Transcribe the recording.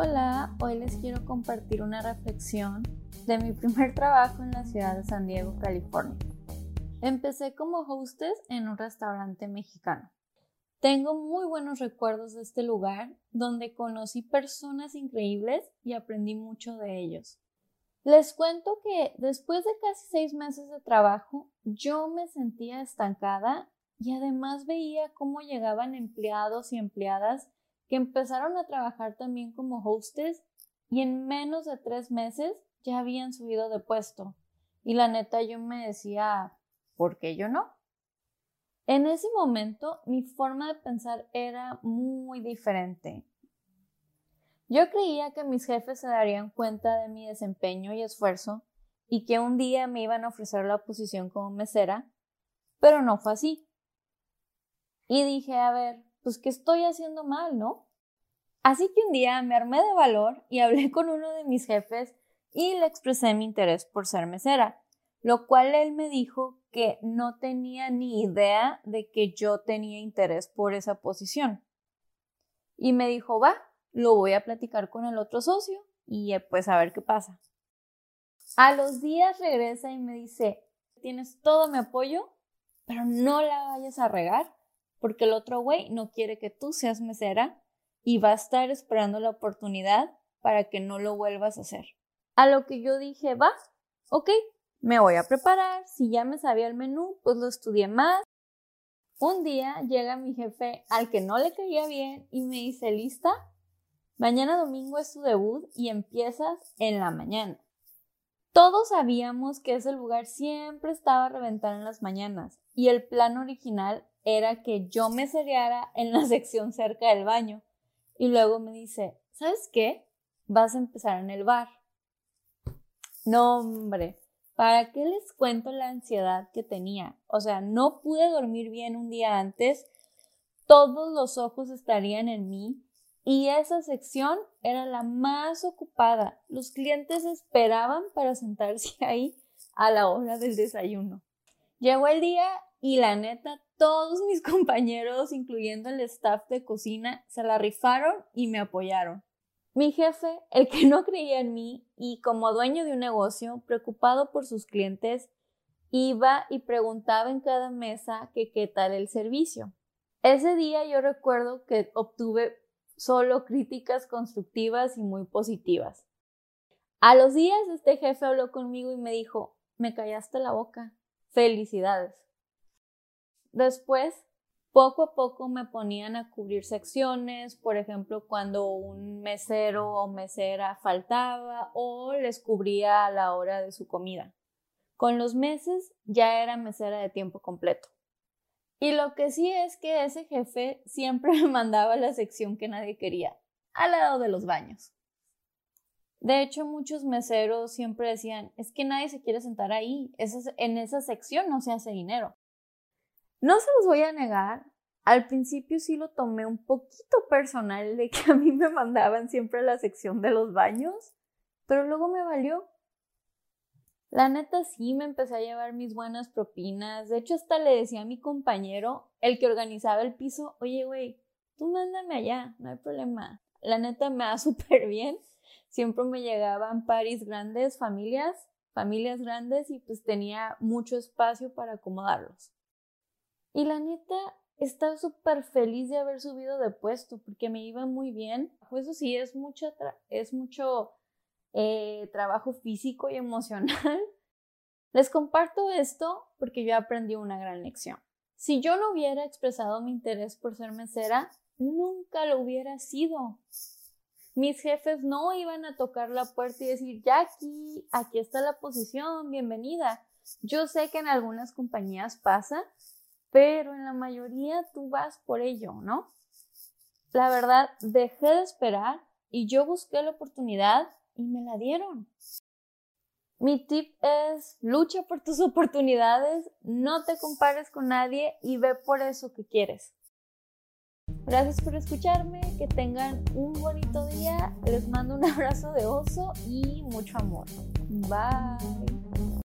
Hola, hoy les quiero compartir una reflexión de mi primer trabajo en la ciudad de San Diego, California. Empecé como hostess en un restaurante mexicano. Tengo muy buenos recuerdos de este lugar donde conocí personas increíbles y aprendí mucho de ellos. Les cuento que después de casi seis meses de trabajo, yo me sentía estancada y además veía cómo llegaban empleados y empleadas que empezaron a trabajar también como hostess y en menos de tres meses ya habían subido de puesto. Y la neta yo me decía, ¿por qué yo no? En ese momento mi forma de pensar era muy diferente. Yo creía que mis jefes se darían cuenta de mi desempeño y esfuerzo y que un día me iban a ofrecer la posición como mesera, pero no fue así. Y dije, a ver, pues ¿qué estoy haciendo mal, no? Así que un día me armé de valor y hablé con uno de mis jefes y le expresé mi interés por ser mesera, lo cual él me dijo que no tenía ni idea de que yo tenía interés por esa posición. Y me dijo, va, lo voy a platicar con el otro socio y eh, pues a ver qué pasa. A los días regresa y me dice, tienes todo mi apoyo, pero no la vayas a regar porque el otro güey no quiere que tú seas mesera y va a estar esperando la oportunidad para que no lo vuelvas a hacer. A lo que yo dije, va, ok, me voy a preparar, si ya me sabía el menú, pues lo estudié más. Un día llega mi jefe al que no le caía bien y me dice, lista, mañana domingo es tu debut y empiezas en la mañana. Todos sabíamos que ese lugar siempre estaba a reventar en las mañanas y el plan original era que yo me seriara en la sección cerca del baño. Y luego me dice, ¿sabes qué? Vas a empezar en el bar. No, hombre, ¿para qué les cuento la ansiedad que tenía? O sea, no pude dormir bien un día antes, todos los ojos estarían en mí y esa sección era la más ocupada. Los clientes esperaban para sentarse ahí a la hora del desayuno. Llegó el día y la neta, todos mis compañeros, incluyendo el staff de cocina, se la rifaron y me apoyaron. Mi jefe, el que no creía en mí y como dueño de un negocio, preocupado por sus clientes, iba y preguntaba en cada mesa qué tal el servicio. Ese día yo recuerdo que obtuve solo críticas constructivas y muy positivas. A los días este jefe habló conmigo y me dijo, me callaste la boca. Felicidades. Después, poco a poco me ponían a cubrir secciones, por ejemplo, cuando un mesero o mesera faltaba o les cubría a la hora de su comida. Con los meses ya era mesera de tiempo completo. Y lo que sí es que ese jefe siempre me mandaba a la sección que nadie quería, al lado de los baños. De hecho, muchos meseros siempre decían, es que nadie se quiere sentar ahí, en esa sección no se hace dinero. No se los voy a negar, al principio sí lo tomé un poquito personal de que a mí me mandaban siempre a la sección de los baños, pero luego me valió. La neta sí me empecé a llevar mis buenas propinas. De hecho, hasta le decía a mi compañero, el que organizaba el piso, oye, güey, tú mándame allá, no hay problema. La neta me va súper bien. Siempre me llegaban paris grandes, familias, familias grandes y pues tenía mucho espacio para acomodarlos. Y la neta, estaba súper feliz de haber subido de puesto porque me iba muy bien. Eso sí, es mucho, es mucho eh, trabajo físico y emocional. Les comparto esto porque yo aprendí una gran lección. Si yo no hubiera expresado mi interés por ser mesera, nunca lo hubiera sido. Mis jefes no iban a tocar la puerta y decir, Jackie, aquí está la posición, bienvenida. Yo sé que en algunas compañías pasa, pero en la mayoría tú vas por ello, ¿no? La verdad, dejé de esperar y yo busqué la oportunidad y me la dieron. Mi tip es lucha por tus oportunidades, no te compares con nadie y ve por eso que quieres. Gracias por escucharme, que tengan un bonito día, les mando un abrazo de oso y mucho amor. Bye.